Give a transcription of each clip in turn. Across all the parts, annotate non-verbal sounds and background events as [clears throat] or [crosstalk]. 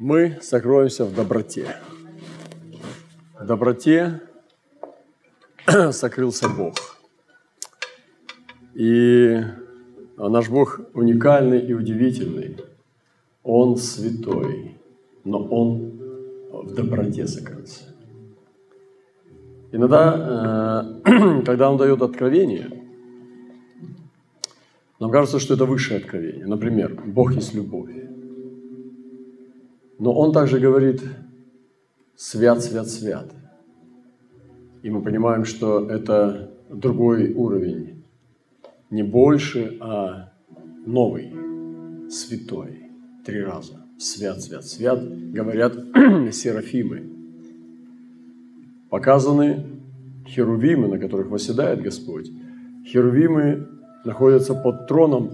Мы сокроемся в доброте. В доброте [clears throat] сокрылся Бог. И наш Бог уникальный и удивительный. Он святой, но Он в доброте сокрылся. Иногда, э, [clears throat] когда Он дает откровение, нам кажется, что это высшее откровение. Например, Бог есть любовь. Но Он также говорит «свят, свят, свят». И мы понимаем, что это другой уровень. Не больше, а новый, святой. Три раза. Свят, свят, свят. Говорят [clears throat] серафимы. Показаны херувимы, на которых восседает Господь. Херувимы находятся под троном,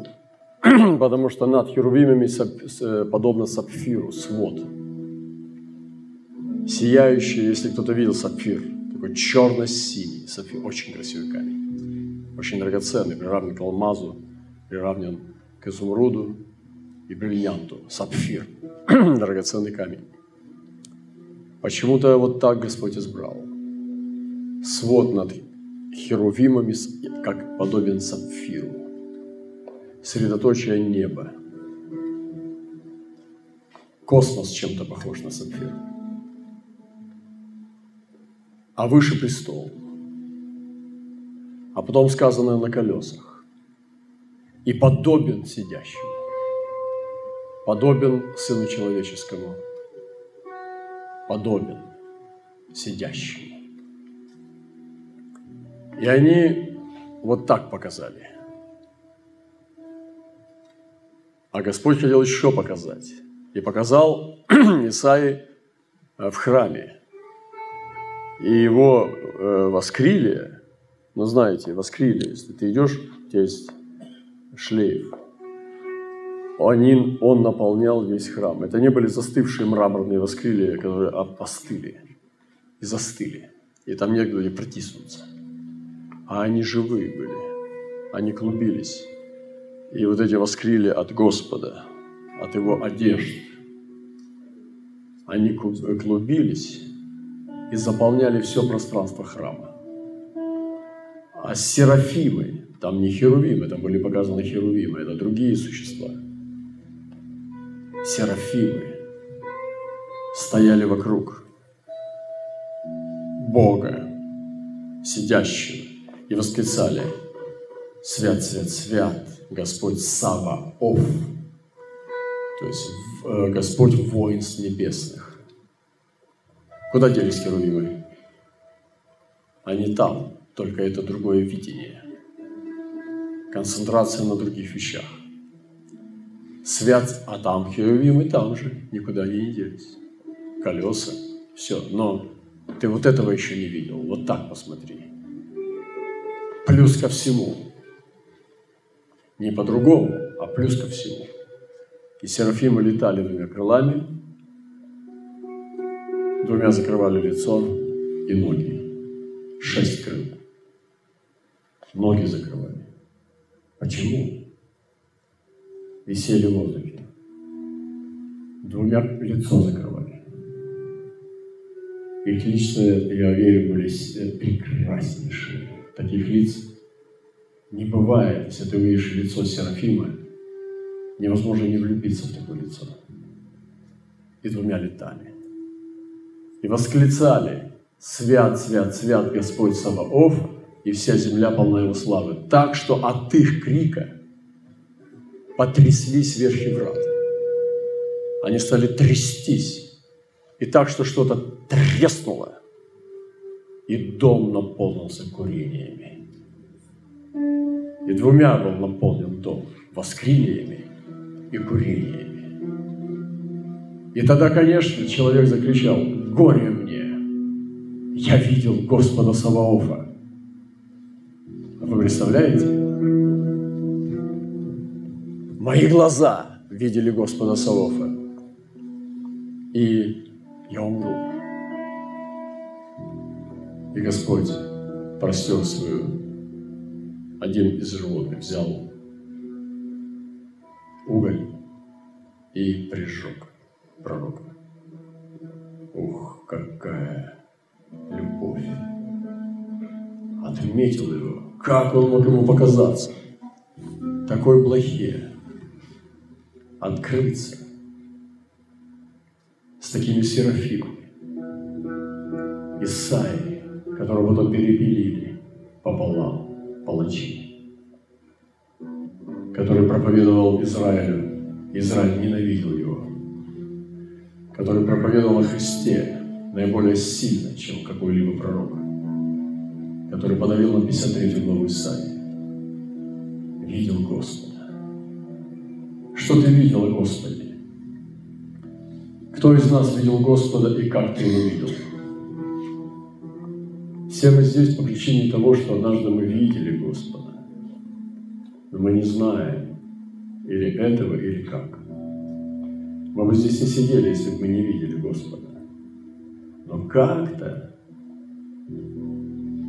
[clears throat] потому что над херувимами подобно сапфиру, свод. Сияющий, если кто-то видел сапфир, такой черно-синий сапфир, очень красивый камень, очень драгоценный, приравнен к алмазу, приравнен к изумруду и бриллианту, сапфир, [clears throat] драгоценный камень. Почему-то вот так Господь избрал. Свод над херувимами, как подобен сапфиру. Средоточие неба. Космос чем-то похож на сапфир. А выше престол. А потом сказано на колесах. И подобен сидящему. Подобен Сыну Человеческому. Подобен сидящему. И они вот так показали. А Господь хотел еще показать. И показал [clears throat] Исаи э, в храме. И его э, воскрили, ну знаете, воскрили, если ты идешь, у тебя есть шлейф. Они, он наполнял весь храм. Это не были застывшие мраморные воскрилия, которые опостыли и застыли. И там негде протиснуться а они живые были, они клубились. И вот эти воскрили от Господа, от Его одежды. Они клубились и заполняли все пространство храма. А серафимы, там не херувимы, там были показаны херувимы, это другие существа. Серафимы стояли вокруг Бога, сидящего и восклицали «Свят, свят, свят, Господь Саваоф», то есть э, Господь воинств небесных. Куда делись херувимы? Они там, только это другое видение. Концентрация на других вещах. Свят, а там херувимы там же, никуда не делись. Колеса, все. Но ты вот этого еще не видел. Вот так посмотри плюс ко всему. Не по-другому, а плюс ко всему. И серафимы летали двумя крылами, двумя закрывали лицо и ноги. Шесть крыл. Ноги закрывали. Почему? Висели в воздухе. Двумя лицо закрывали. Их личные, я верю, были прекраснейшие таких лиц не бывает. Если ты увидишь лицо Серафима, невозможно не влюбиться в такое лицо. И двумя летами. И восклицали, свят, свят, свят Господь Саваоф, и вся земля полна его славы. Так что от их крика потряслись верхи врат. Они стали трястись. И так, что что-то треснуло – и дом наполнился курениями. И двумя был наполнен дом – воскрениями и курениями. И тогда, конечно, человек закричал «Горе мне! Я видел Господа Саваофа!» Вы представляете? Мои глаза видели Господа Саваофа. И я умру. И Господь простер свою, один из животных взял уголь и прижег пророка. какая любовь! Отметил его, как он мог ему показаться, такой плохие, открыться. С такими серафимами, Исаи, которого потом перепилили пополам, палачи, который проповедовал Израилю, Израиль ненавидел его, который проповедовал о Христе наиболее сильно, чем какой-либо пророк, который подавил на 53 главу Исаии, видел Господа. Что ты видел о Господе? Кто из нас видел Господа и как ты его видел? Все мы здесь по причине того, что однажды мы видели Господа. Но мы не знаем, или этого, или как. Мы бы здесь не сидели, если бы мы не видели Господа. Но как-то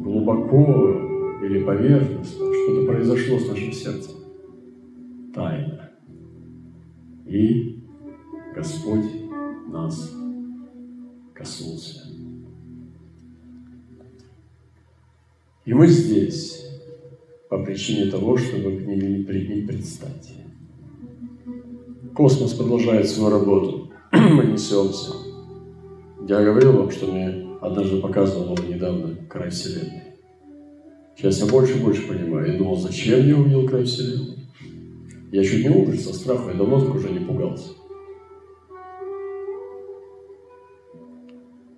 глубоко или поверхностно что-то произошло с нашим сердцем. Тайна. И Господь нас коснулся. И мы здесь по причине того, чтобы к ней пред ней предстать. Космос продолжает свою работу. [clears throat] мы несемся. Я говорил вам, что мне однажды показывал вам недавно край Вселенной. Сейчас я больше и больше понимаю. Я думал, зачем я увидел край Вселенной? Я чуть не умер со страха, я давно так уже не пугался.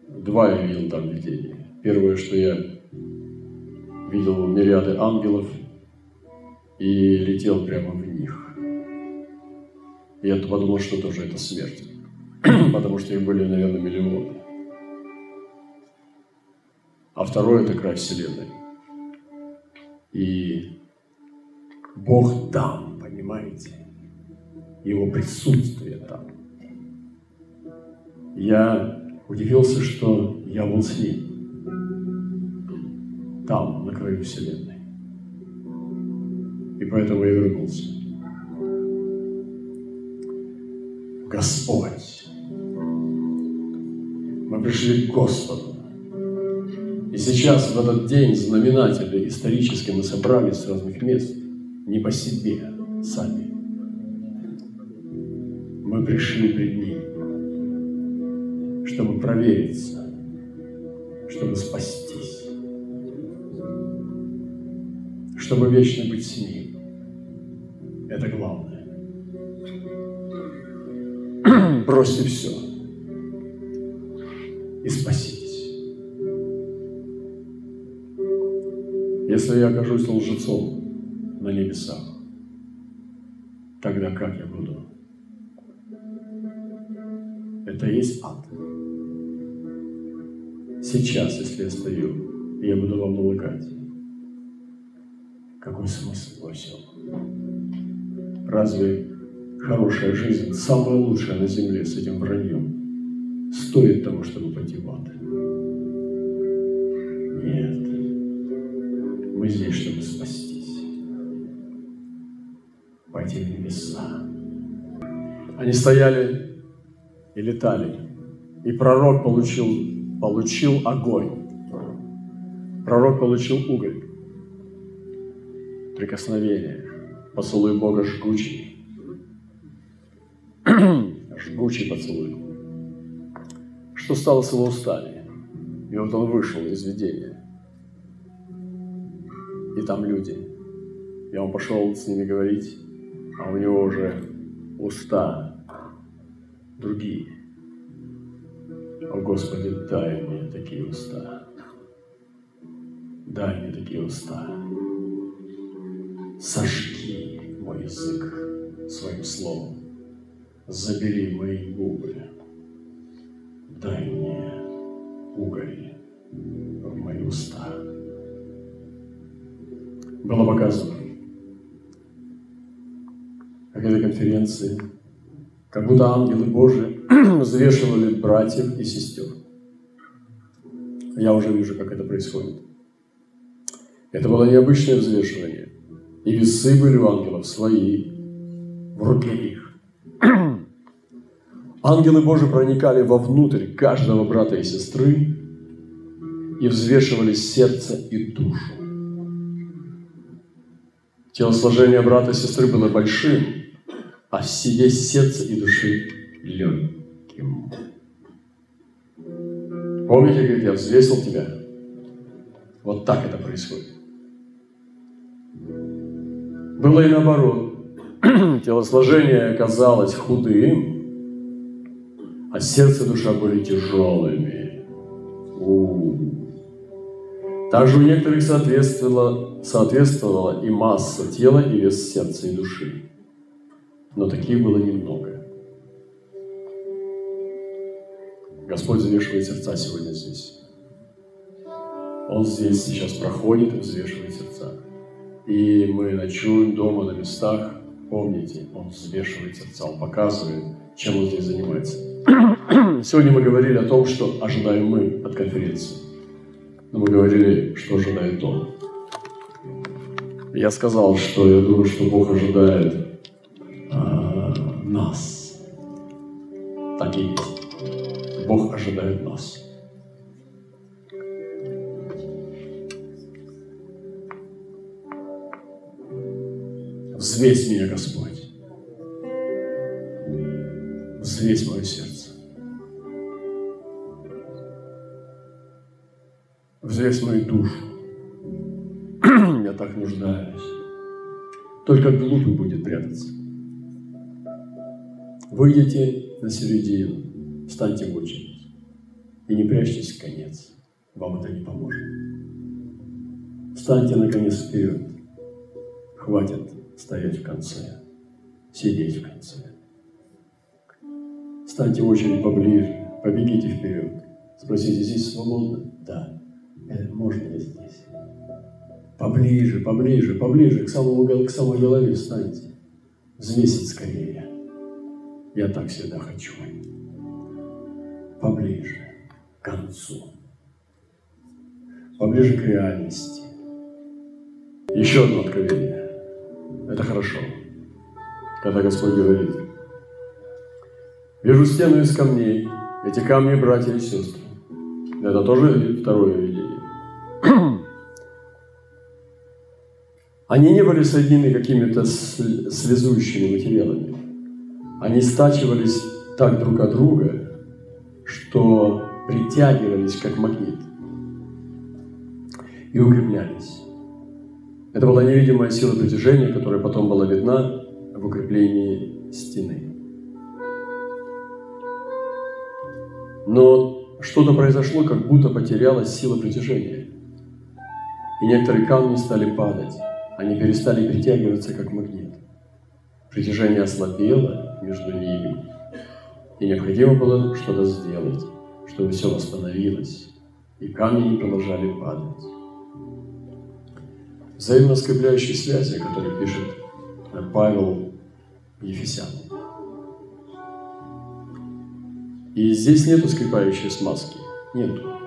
Два я видел там видения. Первое, что я видел мириады ангелов и летел прямо в них. Я подумал, что тоже это смерть, [clears throat] потому что их были, наверное, миллионы. А второе – это край Вселенной. И Бог там, понимаете? Его присутствие там. Я удивился, что я был с ним там, на краю Вселенной. И поэтому я вернулся. Господь. Мы пришли к Господу. И сейчас, в этот день знаменательный, исторически, мы собрались с разных мест, не по себе, сами. Мы пришли пред Ним, чтобы провериться, чтобы спастись. Чтобы вечно быть с Ним. Это главное. [clears throat] Бросьте все и спаситесь. Если я окажусь лжецом на небесах, тогда как я буду? Это и есть ад. Сейчас, если я стою, я буду вам намыкать. Какой смысл во всем? Разве хорошая жизнь, самая лучшая на земле с этим враньем, стоит того, чтобы пойти в ад? Нет. Мы здесь, чтобы спастись. Пойти в небеса. Они стояли и летали. И пророк получил, получил огонь. Пророк получил уголь прикосновение, поцелуй Бога жгучий, [clears throat] жгучий поцелуй. Что стало с его устами? И вот он вышел из видения. И там люди. И он пошел с ними говорить, а у него уже уста другие. О Господи, дай мне такие уста. Дай мне такие уста сожги мой язык своим словом, забери мои губы, дай мне уголь в мои уста. Было показано, как этой конференции, как будто ангелы Божии [clears throat] взвешивали братьев и сестер. Я уже вижу, как это происходит. Это было необычное взвешивание – и весы были у ангелов свои, в руке их. [clears throat] Ангелы Божии проникали вовнутрь каждого брата и сестры и взвешивали сердце и душу. Телосложение брата и сестры было большим, а весь сердце и души легким. Помните, говорит, я взвесил тебя? Вот так это происходит. Было и наоборот. [clears throat] Телосложение оказалось худым, а сердце и душа были тяжелыми. У-у-у. Также у некоторых соответствовала, соответствовала и масса тела, и вес сердца и души. Но таких было немного. Господь взвешивает сердца сегодня здесь. Он здесь сейчас проходит и взвешивает сердца. И мы ночуем дома на местах. Помните, Он взвешивает сердца, Он показывает, чем Он здесь занимается. [coughs] Сегодня мы говорили о том, что ожидаем мы от конференции. Но мы говорили, что ожидает Он. Я сказал, что я думаю, что Бог ожидает а, нас. Так и есть. Бог ожидает нас. Взвесь меня, Господь. Взвесь мое сердце. Взвесь мою душу. [clears throat] Я так нуждаюсь. Только глупый будет прятаться. Выйдите на середину, встаньте в очередь и не прячьтесь в конец. Вам это не поможет. Встаньте наконец вперед. Хватит стоять в конце, сидеть в конце. Станьте в очередь поближе, побегите вперед. Спросите, здесь свободно? Да. Это можно ли здесь? Поближе, поближе, поближе, к, самому, к самой голове встаньте. Взвесить скорее. Я так всегда хочу. Поближе, к концу. Поближе к реальности. Еще одно откровение. Это хорошо. Когда Господь говорит, вижу стену из камней, эти камни братья и сестры. Это тоже второе видение. [clears throat] Они не были соединены какими-то связующими материалами. Они стачивались так друг от друга, что притягивались как магнит и укреплялись. Это была невидимая сила притяжения, которая потом была видна в укреплении стены. Но что-то произошло, как будто потерялась сила притяжения. И некоторые камни стали падать. Они перестали притягиваться, как магнит. Притяжение ослабело между ними. И необходимо было что-то сделать, чтобы все восстановилось. И камни не продолжали падать взаимно скрепляющей связи, о которой пишет Павел Ефесян. И здесь нету скрепающей смазки. Нету.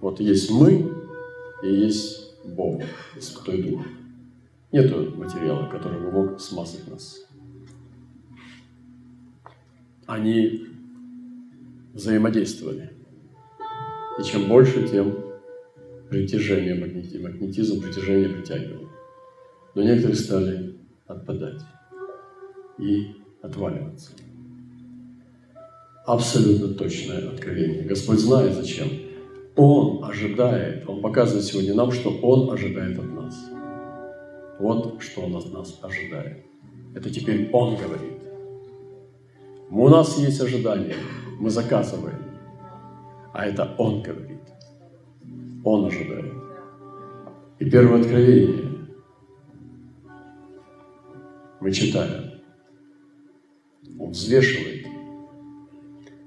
Вот есть мы и есть Бог, Святой Дух. Нету материала, который бы мог смазать нас. Они взаимодействовали. И чем больше, тем притяжение, магнетизм, магнетизм притяжение притягивал. Но некоторые стали отпадать и отваливаться. Абсолютно точное откровение. Господь знает зачем. Он ожидает, Он показывает сегодня нам, что Он ожидает от нас. Вот что Он от нас ожидает. Это теперь Он говорит. У нас есть ожидание, мы заказываем, а это Он говорит. Он ожидает. И первое откровение мы читаем. Он взвешивает.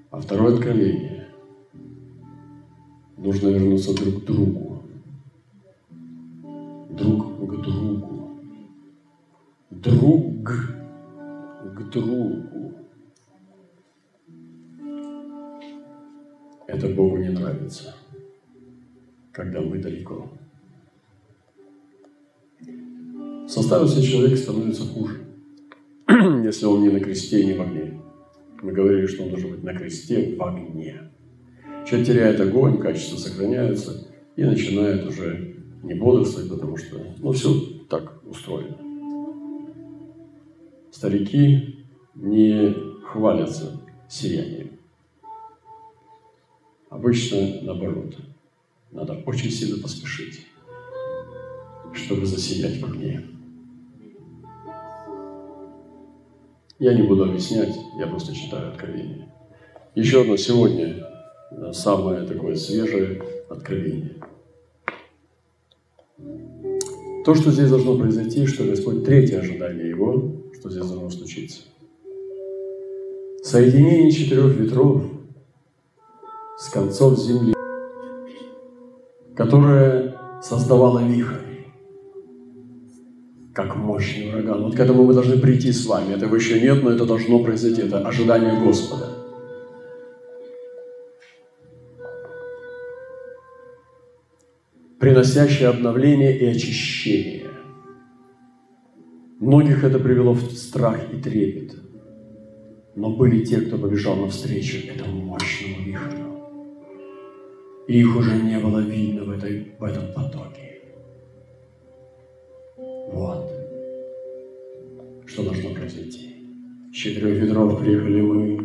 А второе откровение нужно вернуться друг к другу. Друг к другу. Друг к другу. Это Богу не нравится когда мы далеко. В составе человек становится хуже, [clears throat] если он не на кресте и не в огне. Мы говорили, что он должен быть на кресте в огне. Человек теряет огонь, качества сохраняются и начинает уже не бодрствовать, потому что, ну, все так устроено. Старики не хвалятся сиянием. Обычно наоборот. Надо очень сильно поспешить, чтобы засиять в огне. Я не буду объяснять, я просто читаю откровение. Еще одно сегодня самое такое свежее откровение. То, что здесь должно произойти, что Господь третье ожидание Его, что здесь должно случиться. Соединение четырех ветров с концов земли, которое создавало вихрь, как мощный ураган. Вот к этому мы должны прийти с вами. Этого еще нет, но это должно произойти. Это ожидание Господа. приносящее обновление и очищение. Многих это привело в страх и трепет. Но были те, кто побежал навстречу этому мощному вихрю. И их уже не было видно в, этой, в этом потоке. Вот. Что должно произойти. С четырех ветров приехали мы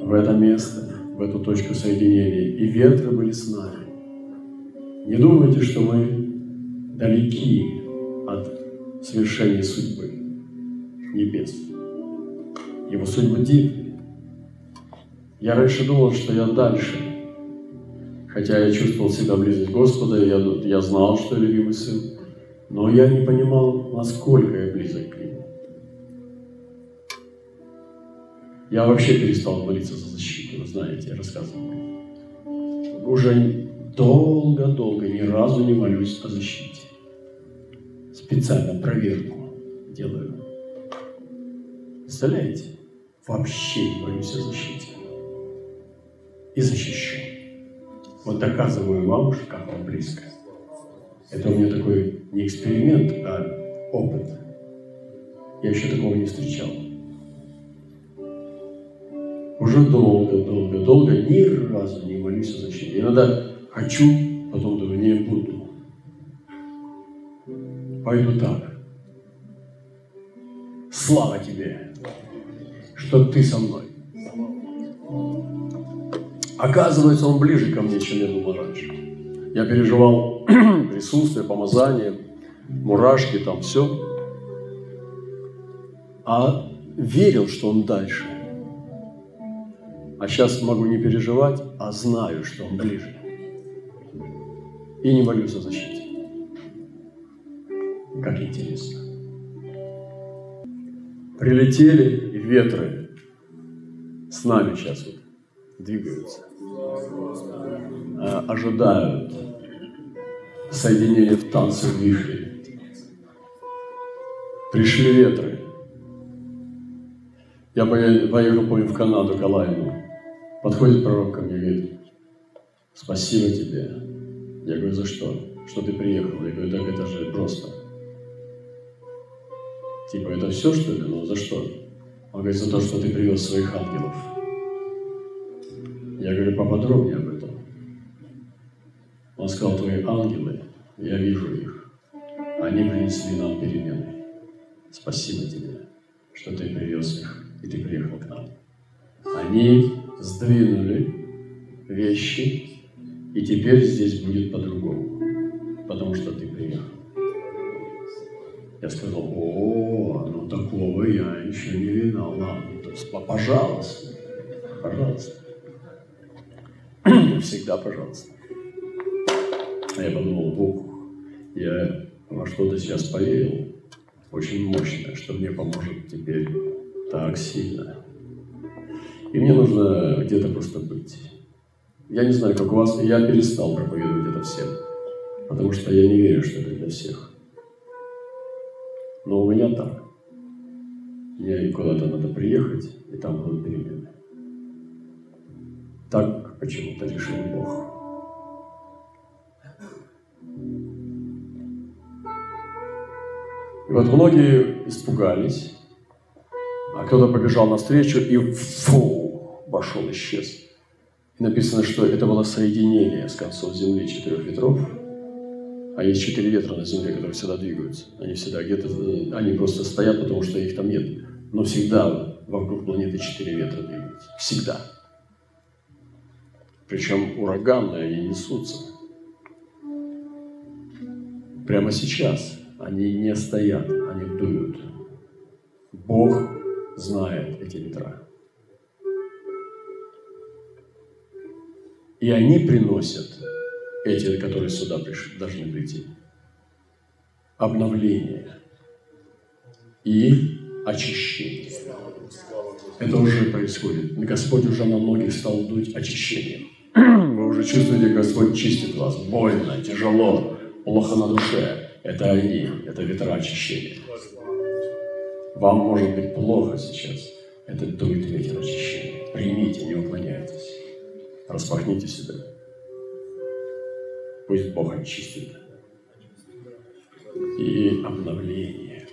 в это место, в эту точку соединения. И ветры были с нами. Не думайте, что мы далеки от совершения судьбы небес. Его судьба дивная. Я раньше думал, что я дальше. Хотя я чувствовал себя близость Господа, я, я знал, что я любимый сын. Но я не понимал, насколько я близок к Нему. Я вообще перестал молиться за защиту, вы знаете, я рассказывал. Уже долго-долго ни разу не молюсь о защите. Специально проверку делаю. Представляете? Вообще не молюсь о защите. И защищу. Вот доказываю вам, как вам близко. Это у меня такой не эксперимент, а опыт. Я еще такого не встречал. Уже долго, долго, долго ни разу не молюсь о защите. Иногда хочу, потом думаю, не буду. Пойду так. Слава тебе, что ты со мной. Оказывается, он ближе ко мне, чем я думал раньше. Я переживал [clears throat] присутствие, помазание, мурашки, там все. А верил, что он дальше. А сейчас могу не переживать, а знаю, что он ближе и не молюсь о защите. Как интересно. Прилетели ветры с нами сейчас вот двигаются, ожидают соединения в танце в вихре. Пришли ветры. Я поехал, помню, в Канаду, Калайну. Подходит пророк ко мне и говорит, спасибо тебе, я говорю, за что? Что ты приехал? Я говорю, так это же просто. Типа, это все, что ли? Ну, за что? Он говорит, за то, что ты привез своих ангелов. Я говорю, поподробнее об этом. Он сказал, твои ангелы, я вижу их. Они принесли нам перемены. Спасибо тебе, что ты привез их, и ты приехал к нам. Они сдвинули вещи, и теперь здесь будет по-другому, потому что ты приехал. Я сказал, о, ну такого я еще не видал. Ладно, есть, пожалуйста, Всегда пожалуйста. А я подумал, Бог, я во что-то сейчас поверил, очень мощное, что мне поможет теперь так сильно. И мне нужно где-то просто быть. Я не знаю, как у вас, я перестал проповедовать это всем, потому что я не верю, что это для всех. Но у меня так. Мне куда-то надо приехать, и там будут перемены. Так почему-то решил Бог. И вот многие испугались, А кто-то побежал навстречу и фу, вошел, исчез. И написано, что это было соединение с концов земли четырех ветров. А есть четыре ветра на земле, которые всегда двигаются. Они всегда где-то, они просто стоят, потому что их там нет. Но всегда вокруг планеты четыре ветра двигаются. Всегда. Причем ураганные они несутся. Прямо сейчас они не стоят, они дуют. Бог знает эти ветра. И они приносят, эти, которые сюда пришли, должны прийти, обновление и очищение. Это уже происходит. Господь уже на многих стал дуть очищением. [clears throat] Вы уже чувствуете, Господь чистит вас. Больно, тяжело, плохо на душе. Это они, это ветра очищения. Вам может быть плохо сейчас. Это дует ветер очищения. Примите, не уклоняйтесь. Распахните себя. Пусть Бог очистит. И обновление.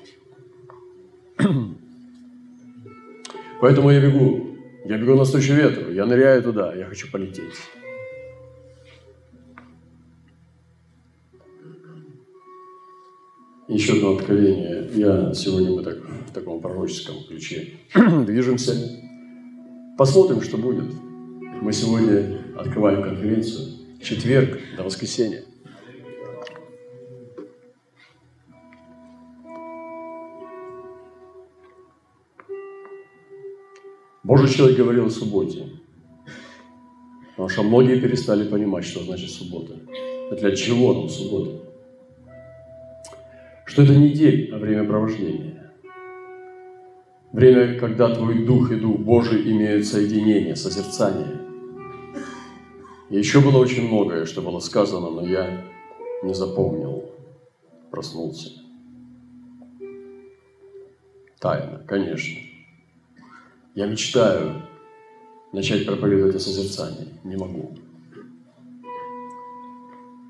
[clears throat] Поэтому я бегу. Я бегу навстречу ветру. Я ныряю туда. Я хочу полететь. Еще одно откровение. Я сегодня мы так в таком пророческом ключе [clears throat] движемся. Посмотрим, что будет. Мы сегодня открываем конференцию. Четверг до воскресенья. Божий человек говорил о субботе. Потому что многие перестали понимать, что значит суббота. Для чего нам суббота? Что это не день, а время провождения. Время, когда твой дух и дух Божий имеют соединение, созерцание. И еще было очень многое, что было сказано, но я не запомнил, проснулся. Тайна, конечно. Я мечтаю начать проповедовать о созерцании. Не могу.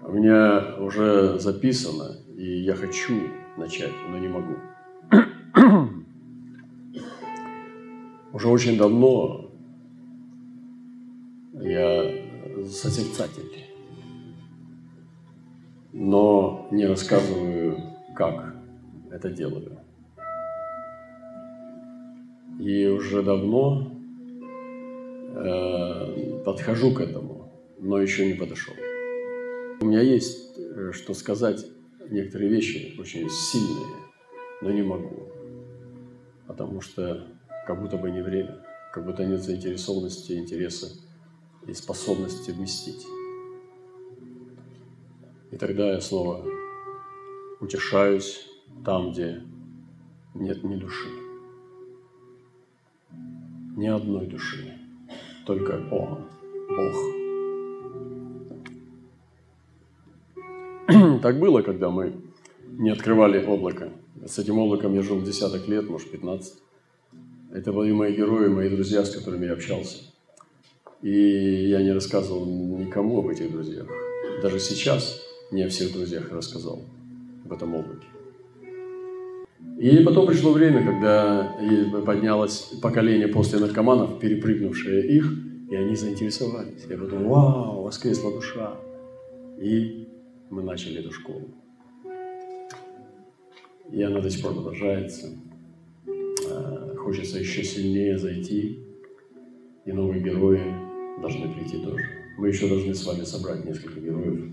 У меня уже записано, и я хочу начать, но не могу. [coughs] Уже очень давно я созерцатель, но не рассказываю, как это делаю. И уже давно э, подхожу к этому, но еще не подошел. У меня есть э, что сказать, некоторые вещи очень сильные, но не могу, потому что как будто бы не время, как будто нет заинтересованности, интереса и способности вместить. И тогда я снова утешаюсь там, где нет ни души. Ни одной души, только Он, Бог. [clears throat] Так было, когда мы не открывали облако. С этим облаком я жил десяток лет, может, 15. Это были мои герои, мои друзья, с которыми я общался. И я не рассказывал никому об этих друзьях. Даже сейчас не о всех друзьях рассказал об этом облаке. И потом пришло время, когда поднялось поколение после наркоманов, перепрыгнувшее их, и они заинтересовались. Я подумал, вау, воскресла душа. И мы начали эту школу. И она до сих пор продолжается. А, хочется еще сильнее зайти, и новые герои должны прийти тоже. Мы еще должны с вами собрать несколько героев,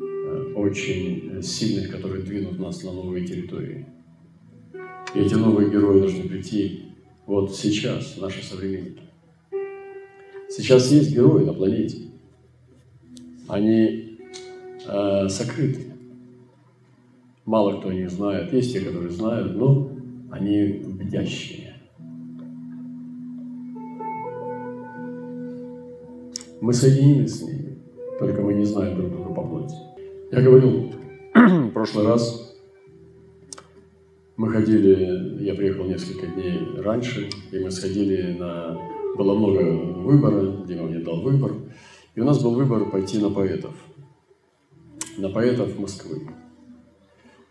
э, очень сильных, которые двинут нас на новые территории. И эти новые герои должны прийти вот сейчас, наши современники. Сейчас есть герои на планете. Они э, сокрыты. Мало кто о них знает. Есть те, которые знают, но они бдящие. Мы соединены с ними, только мы не знаем друг друга по плоти. Я говорил в прошлый раз, мы ходили, я приехал несколько дней раньше, и мы сходили на... Было много выбора, Дима мне дал выбор, и у нас был выбор пойти на поэтов, на поэтов Москвы.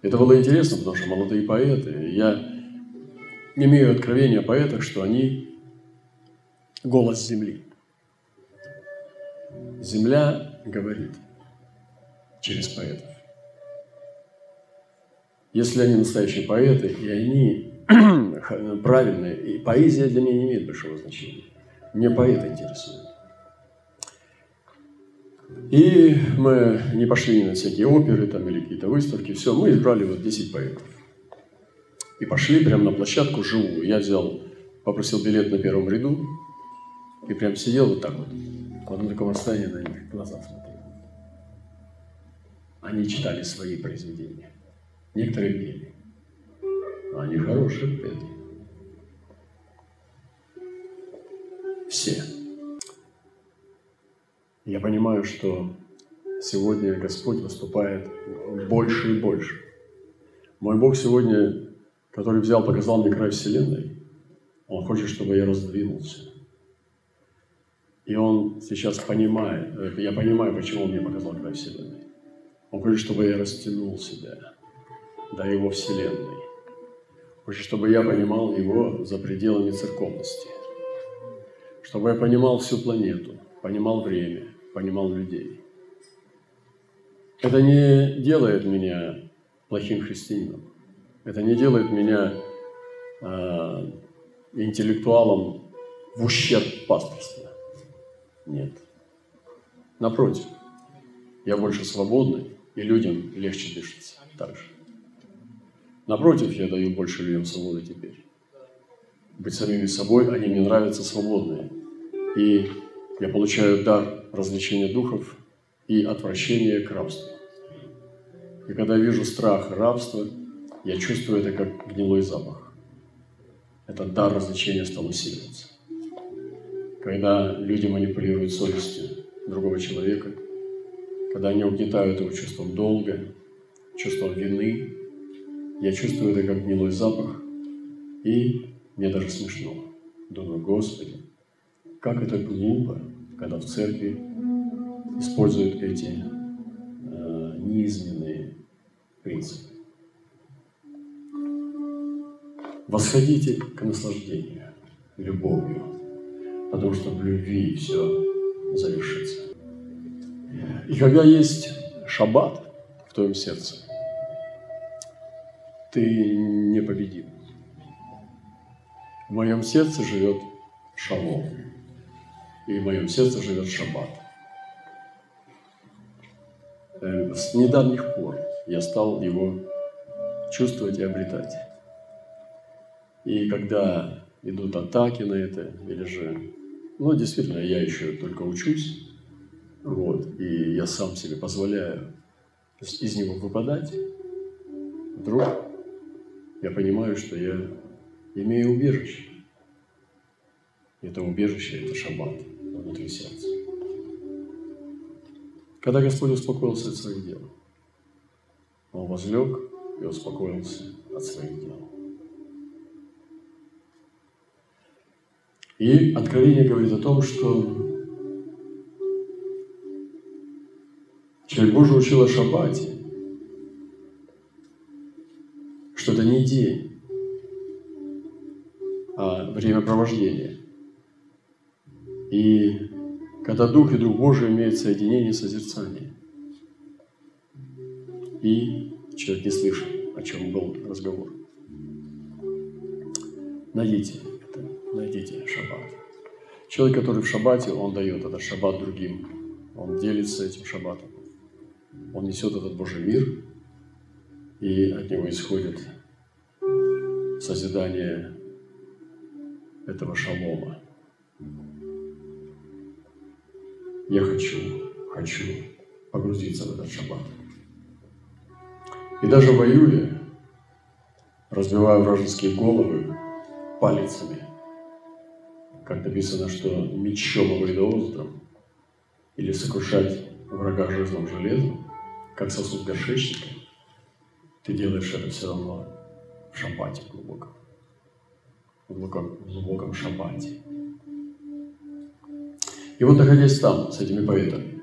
Это было интересно, потому что молодые поэты. Я имею откровение о что они голос земли. Земля говорит через поэтов. Если они настоящие поэты, и они [clears throat] правильные, и поэзия для меня не имеет большого значения. Мне поэты интересуют. И мы не пошли на всякие оперы там, или какие-то выставки, все, мы избрали вот 10 поэтов. И пошли прямо на площадку живую. Я взял, попросил билет на первом ряду, и прям сидел вот так вот, в одном таком расстоянии на них глаза смотрел. Они читали свои произведения. Некоторые пели. Они хорошие пели. Все. Я понимаю, что сегодня Господь выступает больше и больше. Мой Бог сегодня, который взял, показал мне край Вселенной, Он хочет, чтобы я раздвинулся. И Он сейчас понимает, я понимаю, почему Он мне показал край Вселенной. Он хочет, чтобы я растянул себя до Его Вселенной. Хочет, чтобы я понимал Его за пределами церковности. Чтобы я понимал всю планету, понимал время, понимал людей. Это не делает меня плохим христианином. Это не делает меня э, интеллектуалом в ущерб пасторства. Нет. Напротив, я больше свободный, и людям легче дышится так же. Напротив, я даю больше людям свободы теперь. Быть самими собой, они мне нравятся свободные. И я получаю дар развлечения духов и отвращение к рабству. И когда я вижу страх и рабство, я чувствую это как гнилой запах. Этот дар развлечения стал усиливаться. Когда люди манипулируют совестью другого человека, когда они угнетают его чувством долга, чувством вины, я чувствую это как гнилой запах, и мне даже смешно. Думаю, Господи, как это глупо, когда в церкви используют эти э, неизменные принципы. Восходите к наслаждению, любовью, потому что в любви все завершится. И когда есть шаббат в твоем сердце, ты непобедим. В моем сердце живет шалом и в моем сердце живет шаббат. Э, с недавних пор я стал его чувствовать и обретать. И когда идут атаки на это, или же, ну, действительно, я еще только учусь, вот, и я сам себе позволяю из него выпадать, вдруг я понимаю, что я имею убежище. Это убежище – это шаббат внутри сердца. Когда Господь успокоился от своих дел, Он возлег и успокоился от своих дел. И Откровение говорит о том, что человек Божий учил о шаббате, что это не день, а времяпровождение. И когда Дух и Дух Божий имеют соединение созерцания. И человек не слышит, о чем был разговор. Найдите это, найдите шаббат. Человек, который в шаббате, он дает этот шаббат другим. Он делится этим шаббатом. Он несет этот Божий мир, и от него исходит созидание этого шалома. Я хочу, хочу погрузиться в этот шаббат. И даже воюя, разбивая вражеские головы палицами, как написано, что мечом обоидоостром, или сокрушать врага жезлом железом, как сосуд горшечника, ты делаешь это все равно в шаббате глубоком, в глубоком, в. И вот находясь там, с этими поэтами,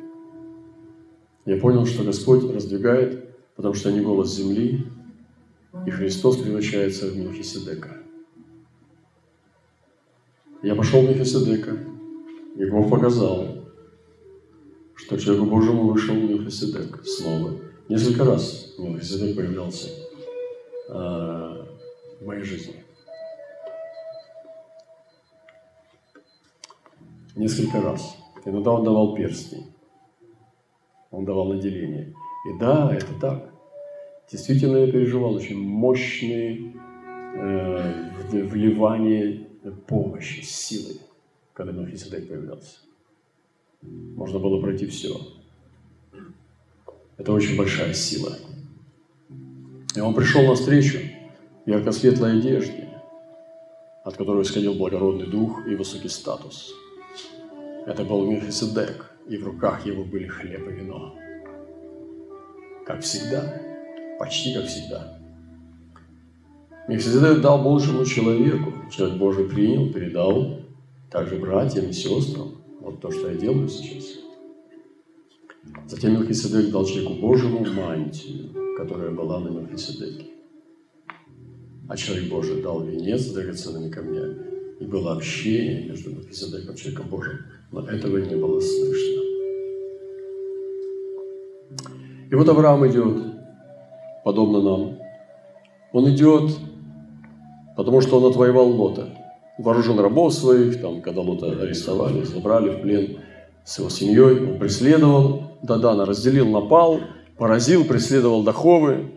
я понял, что Господь раздвигает, потому что они голос земли, и Христос превращается в Мелхиседека. Я пошел в Мефисидека, и Бог показал, что человеку Божьему вышел Мефисидек снова. Несколько раз Мефисидек появлялся э, в моей жизни. Несколько раз. Иногда он давал перстни. Он давал наделение. И да, это так. Действительно, я переживал очень мощные э, вливания помощи, силы, когда Мелхиседек появлялся. Можно было пройти все. Это очень большая сила. И он пришел на встречу в ярко-светлой одежде, от которой исходил благородный дух и высокий статус. Это был Мелхиседек, и в руках его были хлеб и вино. Как всегда, почти как всегда. Мелхиседек дал Божьему человеку, человек Божий принял, передал также братьям и сестрам. Вот то, что я делаю сейчас. Затем Мелхиседек дал человеку Божьему мантию, которая была на Мелхиседеке. А человек Божий дал венец с драгоценными камнями. И было общение между Мелхиседеком и человеком Божьим. Но этого не было слышно. И вот Авраам идет, подобно нам. Он идет, потому что он отвоевал Лота. Вооружен рабов своих, там, когда Лота арестовали, забрали в плен с его семьей, он преследовал, Дадана разделил, напал, поразил, преследовал Даховы,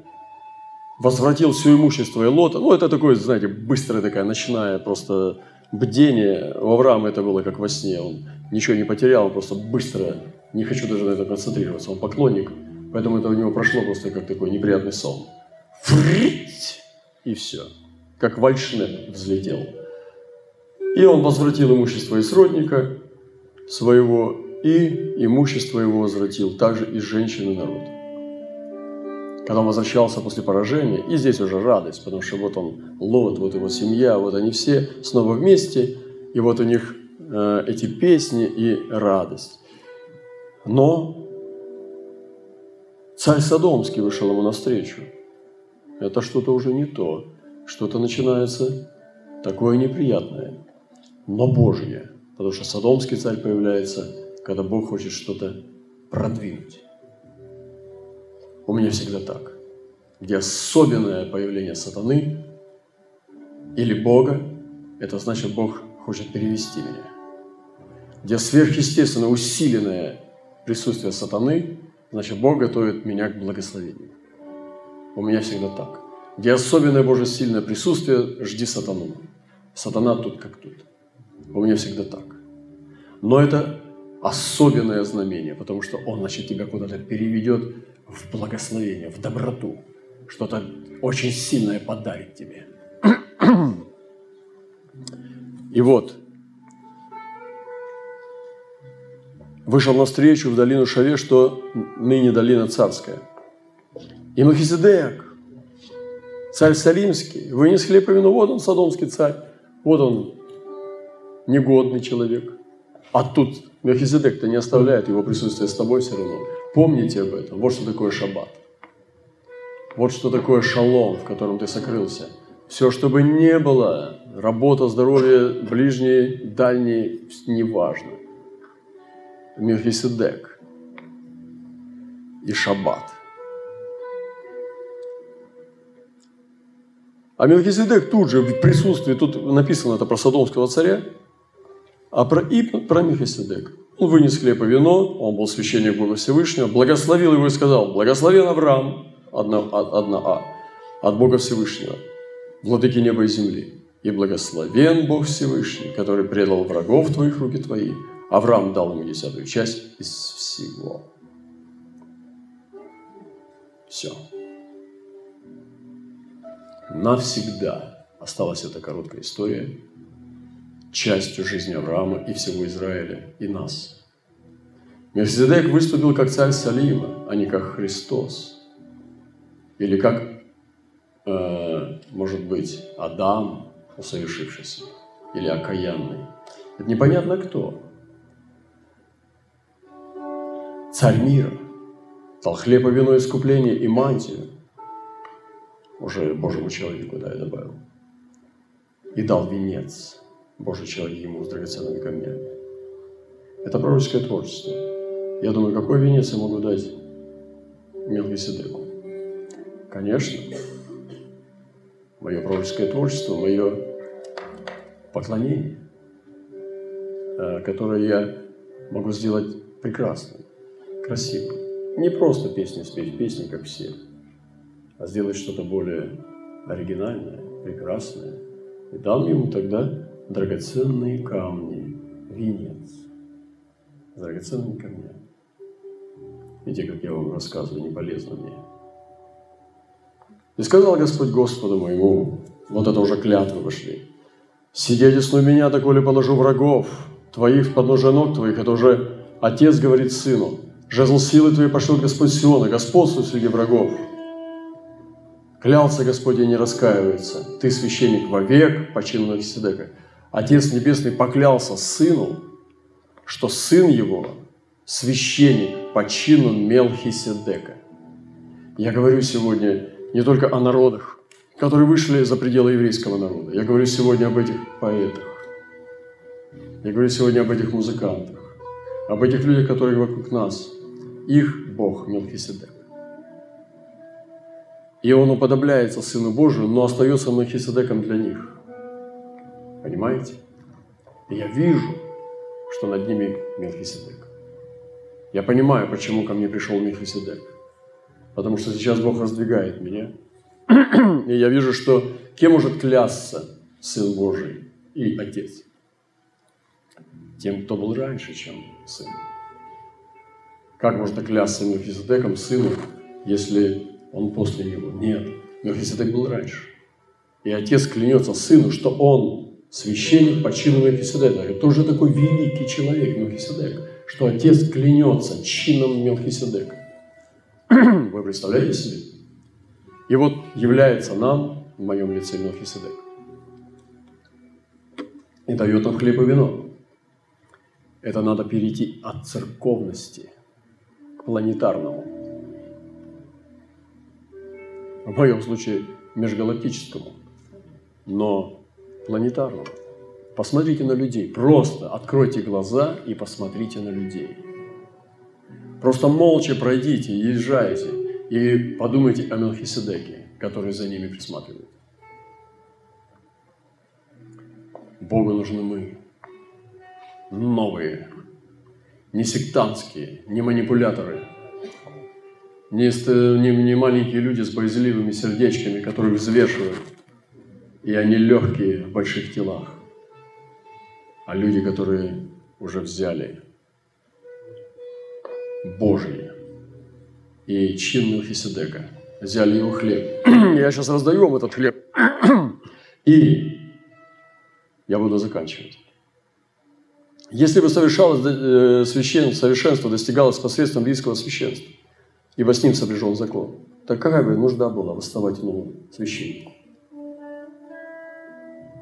возвратил все имущество и Лота. Ну, это такое, знаете, быстрое такая ночная просто бдение. У Авраама это было как во сне. Он ничего не потерял, он просто быстро, не хочу даже на этом концентрироваться, он поклонник, поэтому это у него прошло просто как такой неприятный сон. Фрить! И все. Как вальшнеп взлетел. И он возвратил имущество из родника своего, и имущество его возвратил также и женщины народ. Когда он возвращался после поражения, и здесь уже радость, потому что вот он, Лот, вот его семья, вот они все снова вместе, и вот у них э, эти песни и радость. Но царь Содомский вышел ему навстречу. Это что-то уже не то, что-то начинается такое неприятное, но Божье, потому что Содомский царь появляется, когда Бог хочет что-то продвинуть. У меня всегда так. Где особенное появление сатаны или Бога, это значит, Бог хочет перевести меня. Где сверхъестественно усиленное присутствие сатаны, значит, Бог готовит меня к благословению. У меня всегда так. Где особенное Божье сильное присутствие, жди сатану. Сатана тут как тут. У меня всегда так. Но это особенное знамение, потому что он, значит, тебя куда-то переведет в благословение, в доброту. Что-то очень сильное подарит тебе. И вот, вышел навстречу в долину Шаве, что ныне долина царская. И Махизедек, царь Салимский, вынес хлеб и вино, вот он, садомский царь, вот он, негодный человек. А тут Мелхизедек-то не оставляет его присутствие с тобой все равно. Помните об этом. Вот что такое шаббат. Вот что такое шалом, в котором ты сокрылся. Все, чтобы не было, работа, здоровье, ближний, дальний, неважно. Мелхиседек и шаббат. А Мелхиседек тут же в присутствии, тут написано это про Содомского царя, а про, и про Мелхиседека. Он вынес хлеб и вино, он был священник Бога Всевышнего, благословил его и сказал, благословен Авраам, одна, одна А, от Бога Всевышнего, владыки неба и земли. И благословен Бог Всевышний, который предал врагов твоих руки твои. Авраам дал ему десятую часть из всего. Все. Навсегда осталась эта короткая история – частью жизни Авраама и всего Израиля, и нас. Мельхиседек выступил как царь Салима, а не как Христос. Или как, э, может быть, Адам, усовершившийся, или окаянный. Это непонятно кто. Царь мира дал хлеб и вино искупления и мантию, уже Божьему человеку, да, я добавил, и дал венец – Божий человек ему с драгоценными камнями. Это пророческое творчество. Я думаю, какой венец я могу дать Мелхиседеку? Конечно, мое пророческое творчество, мое поклонение, э, которое я могу сделать прекрасным, красивым. Не просто песни спеть, песни, как все, а сделать что-то более оригинальное, прекрасное. И дам ему тогда драгоценные камни, венец, драгоценные камни. И те, как я вам рассказываю, не полезны мне. И сказал Господь Господу моему, вот это уже клятвы вышли, «Сиди одесную меня, доколе положу врагов твоих в ног твоих». Это уже отец говорит сыну, «Жезл силы твоей пошлет Господь Сиона, господствуй среди врагов». Клялся Господь и не раскаивается. Ты священник вовек по чину Мелхиседека. Отец Небесный поклялся сыну, что сын его священник по чину Мелхиседека. Я говорю сегодня не только о народах, которые вышли за пределы еврейского народа. Я говорю сегодня об этих поэтах. Я говорю сегодня об этих музыкантах, об этих людях, которые вокруг нас. Их Бог Мелхиседек. И он уподобляется Сыну Божию, но остается Мелхиседеком для них. Понимаете? И я вижу, что над ними Мелхиседек. Я понимаю, почему ко мне пришел Мелхиседек. Потому что сейчас Бог раздвигает меня. [clears throat] И я вижу, что кем может клясться Сын Божий и Отец? Тем, кто был раньше, чем Сын. Как можно клясться Мелхиседеком, Сыну, если он после него? Нет, Мелхиседек был раньше. И Отец клянется Сыну, что Он священник по чину Мелхиседека. Это тоже такой великий человек Мелхиседек, что Отец клянется чином Мелхиседека. [clears throat] Вы представляете себе? И вот является нам, в моем лице Мелхиседек, и дает нам хлеб и вино. Это надо перейти от церковности к планетарному. В моем случае межгалактическому, но планетарному. Посмотрите на людей, просто откройте глаза и посмотрите на людей – Просто молча пройдите, езжайте и подумайте о Мелхиседеке, который за ними присматривает. Богу нужны мы, новые, не сектантские, не манипуляторы, не, не, не маленькие люди с боязливыми сердечками, которые взвешивают, и они легкие в больших телах, а люди, которые уже взяли Божий и чин Мелхиседека. Взяли его хлеб. [clears throat] Я сейчас раздаю вам этот хлеб. [clears throat] И я буду заканчивать. Если бы совершалось э, священ, совершенство достигалось посредством близкого священства, ибо с ним сопряжен закон, так какая бы нужда была восставать новому священнику?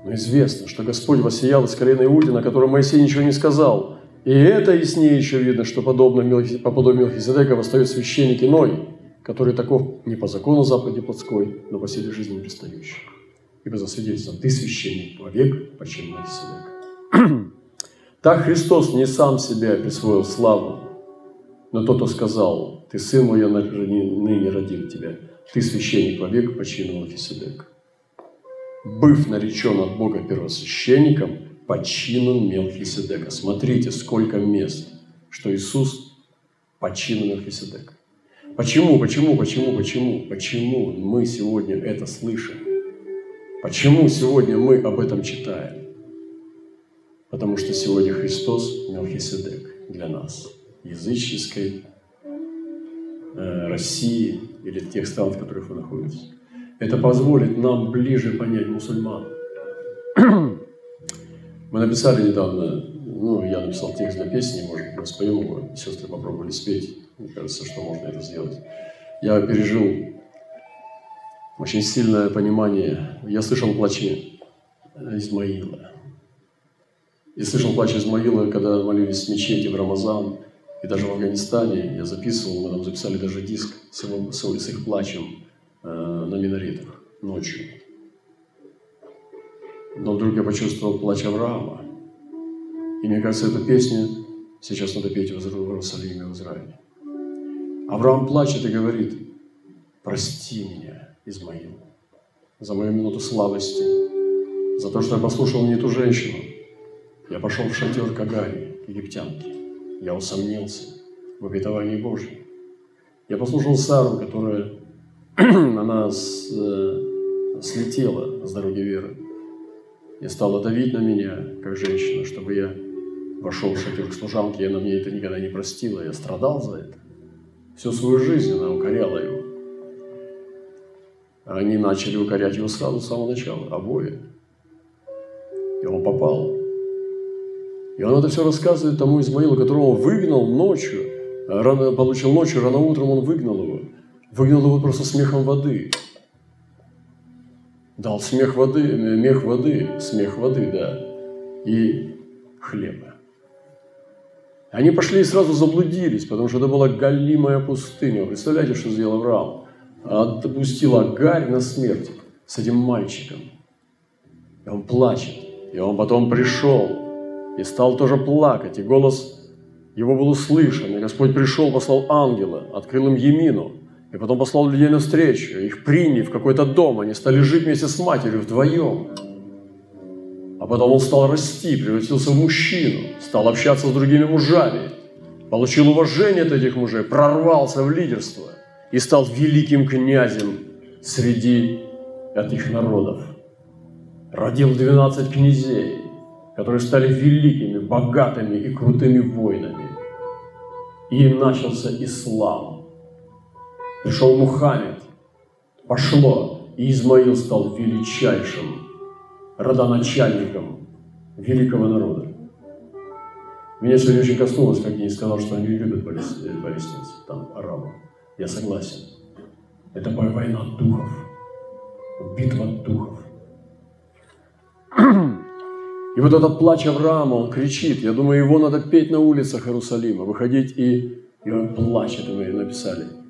Но известно, что Господь воссиял из колена Иуди, на котором Моисей ничего не сказал, и это яснее еще видно, что подобно Мелхи, по подобию Мелхиседека восстает священник иной, который таков не по закону заповеди плотской, но по силе жизни пристающий. Ибо засвидетельствован, ты священник вовек, почему Мелхиседек. [clears throat] Так Христос не сам себя присвоил славу, но тот, кто сказал, ты сын мой, я ныне родил тебя, ты священник вовек, почину Мелхиседек. Быв наречен от Бога первосвященником – по чину Мелхиседека. Смотрите, сколько мест, что Иисус по чину Мелхиседека. Почему, почему, почему, почему, почему мы сегодня это слышим? Почему сегодня мы об этом читаем? Потому что сегодня Христос Мелхиседек для нас, языческой э, России или тех стран, в которых вы находитесь. Это позволит нам ближе понять мусульман. [clears throat] Мы написали недавно, ну, я написал текст для песни, может мы споем его, сестры попробовали спеть. Мне кажется, что можно это сделать. Я пережил очень сильное понимание. Я слышал плачи Измаила. И слышал плач Измаила, когда молились в мечети в Рамазан, и даже в Афганистане я записывал, мы там записали даже диск с, его, с их плачем на минаретах ночью. Но вдруг я почувствовал плач Авраама. И мне кажется, эту песню сейчас надо петь в Иерусалиме, в Израиле. Авраам плачет и говорит, прости меня, Измаил, за мою минуту слабости, за то, что я послушал не ту женщину. Я пошел в шатер Кагари, египтянки. Я усомнился в обетовании Божьем. Я послушал Сару, которая, [clears throat] она с, э, слетела с дороги веры и стала давить на меня, как женщина, чтобы я вошел в шатер к служанке, и она мне это никогда не простила, я страдал за это. Всю свою жизнь она укоряла его. Они начали укорять его сразу с самого начала, обои. И он попал. И он это все рассказывает тому Измаилу, которого он выгнал ночью, рано, получил ночью, рано утром он выгнал его. Выгнал его просто смехом воды. Дал смех воды, мех воды, смех воды, да, и хлеба. Они пошли и сразу заблудились, потому что это была галимая пустыня. Вы представляете, что сделал Авраам? Отпустил Агарь на смерть с этим мальчиком. И он плачет. И он потом пришел и стал тоже плакать. И голос его был услышан. И Господь пришел, послал ангела, открыл им Емину. И потом послал людей навстречу. Их приняли в какой-то дом. Они стали жить вместе с матерью вдвоем. А потом он стал расти, превратился в мужчину, стал общаться с другими мужами, получил уважение от этих мужей, прорвался в лидерство и стал великим князем среди этих народов. Родил 12 князей, которые стали великими, богатыми и крутыми воинами. И начался ислам. Пришел Мухаммед, пошло, и Измаил стал величайшим родоначальником великого народа. Меня сегодня очень коснулось, как я не сказал, что они любят палестинцев, там, арабов. Я согласен. Это война духов, битва духов. И вот этот плач Авраама, он кричит. Я думаю, его надо петь на улицах Иерусалима, выходить и, и он плачет, и мы написали.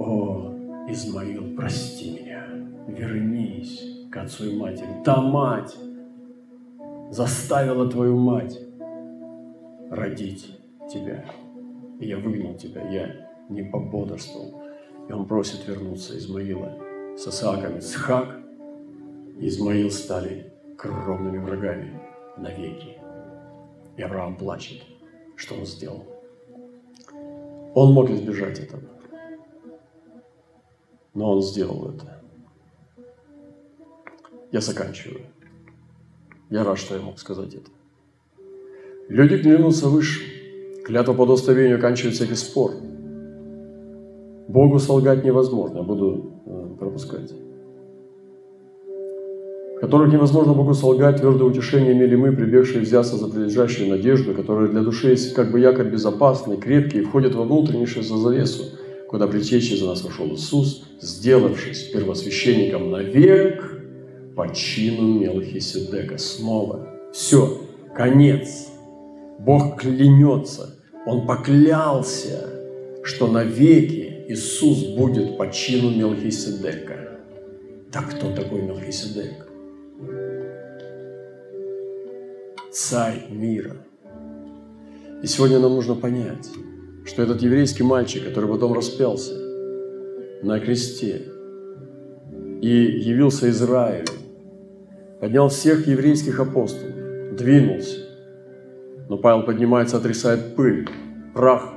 О, Измаил, прости меня, вернись к отцу и матери. Та мать заставила твою мать родить тебя. И я выгнал тебя, я не пободрствовал. И он просит вернуться Измаила с Исааком и Схак. Измаил стали кровными врагами навеки. И Авраам плачет, что он сделал. Он мог избежать этого. Но он сделал это. Я заканчиваю. Я рад, что я мог сказать это. Люди клянутся выше. Клятва по удостоверению оканчивает всякий спор. Богу солгать невозможно. Я буду э, пропускать. В которых невозможно Богу солгать, твердое утешение имели мы, прибегшие взяться за прилежащую надежду, которая для души есть как бы якорь безопасный, крепкий и входит во внутреннейшую за завесу, куда притечи за нас вошел Иисус, сделавшись первосвященником навек, по чину Мелхиседека. Снова. Все, конец. Бог клянется. Он поклялся, что навеки Иисус будет по чину Мелхиседека. Так кто такой Мелхиседек? Царь мира. И сегодня нам нужно понять, что этот еврейский мальчик, который потом распялся на кресте и явился Израилю, поднял всех еврейских апостолов, двинулся. Но Павел поднимается, отрисает пыль, прах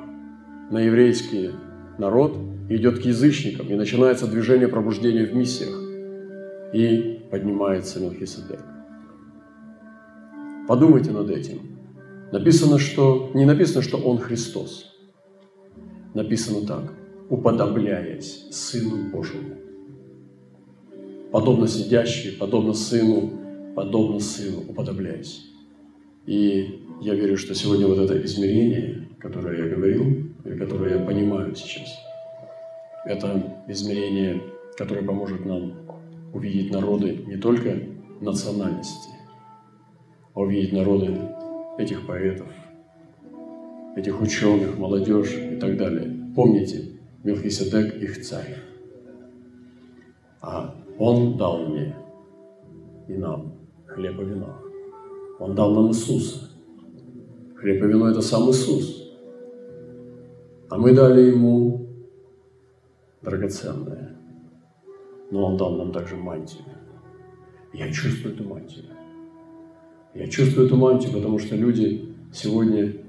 на еврейский народ, идет к язычникам, и начинается движение пробуждения в миссиях. И поднимается Мелхиседек. Подумайте над этим. Написано, что, не написано, что Он Христос. Написано так, уподобляясь Сыну Божьему подобно сидящий, подобно сыну, подобно сыну, уподобляясь. И я верю, что сегодня вот это измерение, которое я говорил, и которое я понимаю сейчас, это измерение, которое поможет нам увидеть народы не только национальности, а увидеть народы этих поэтов, этих ученых, молодежь и так далее. Помните, Мелхиседек их царь. А он дал мне и нам хлеб и вино. Он дал нам Иисуса. Хлеб и вино – это сам Иисус. А мы дали Ему драгоценное. Но Он дал нам также мантию. Я чувствую эту мантию. Я чувствую эту мантию, потому что люди сегодня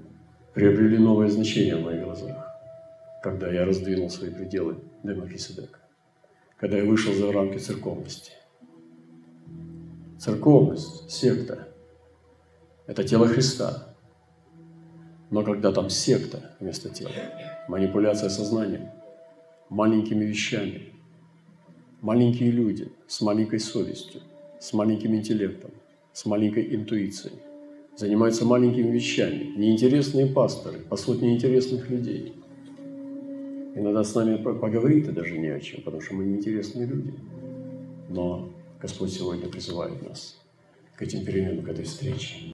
приобрели новое значение в моих глазах, когда я раздвинул свои пределы Мелхиседека, когда я вышел за рамки церковности. Церковность, секта – это тело Христа. Но когда там секта вместо тела, манипуляция сознанием, маленькими вещами, маленькие люди с маленькой совестью, с маленьким интеллектом, с маленькой интуицией, занимаются маленькими вещами, неинтересные пасторы, по сотни интересных людей. Иногда с нами поговорить-то даже не о чем, потому что мы неинтересные люди. Но Господь сегодня призывает нас к этим переменам, к этой встрече.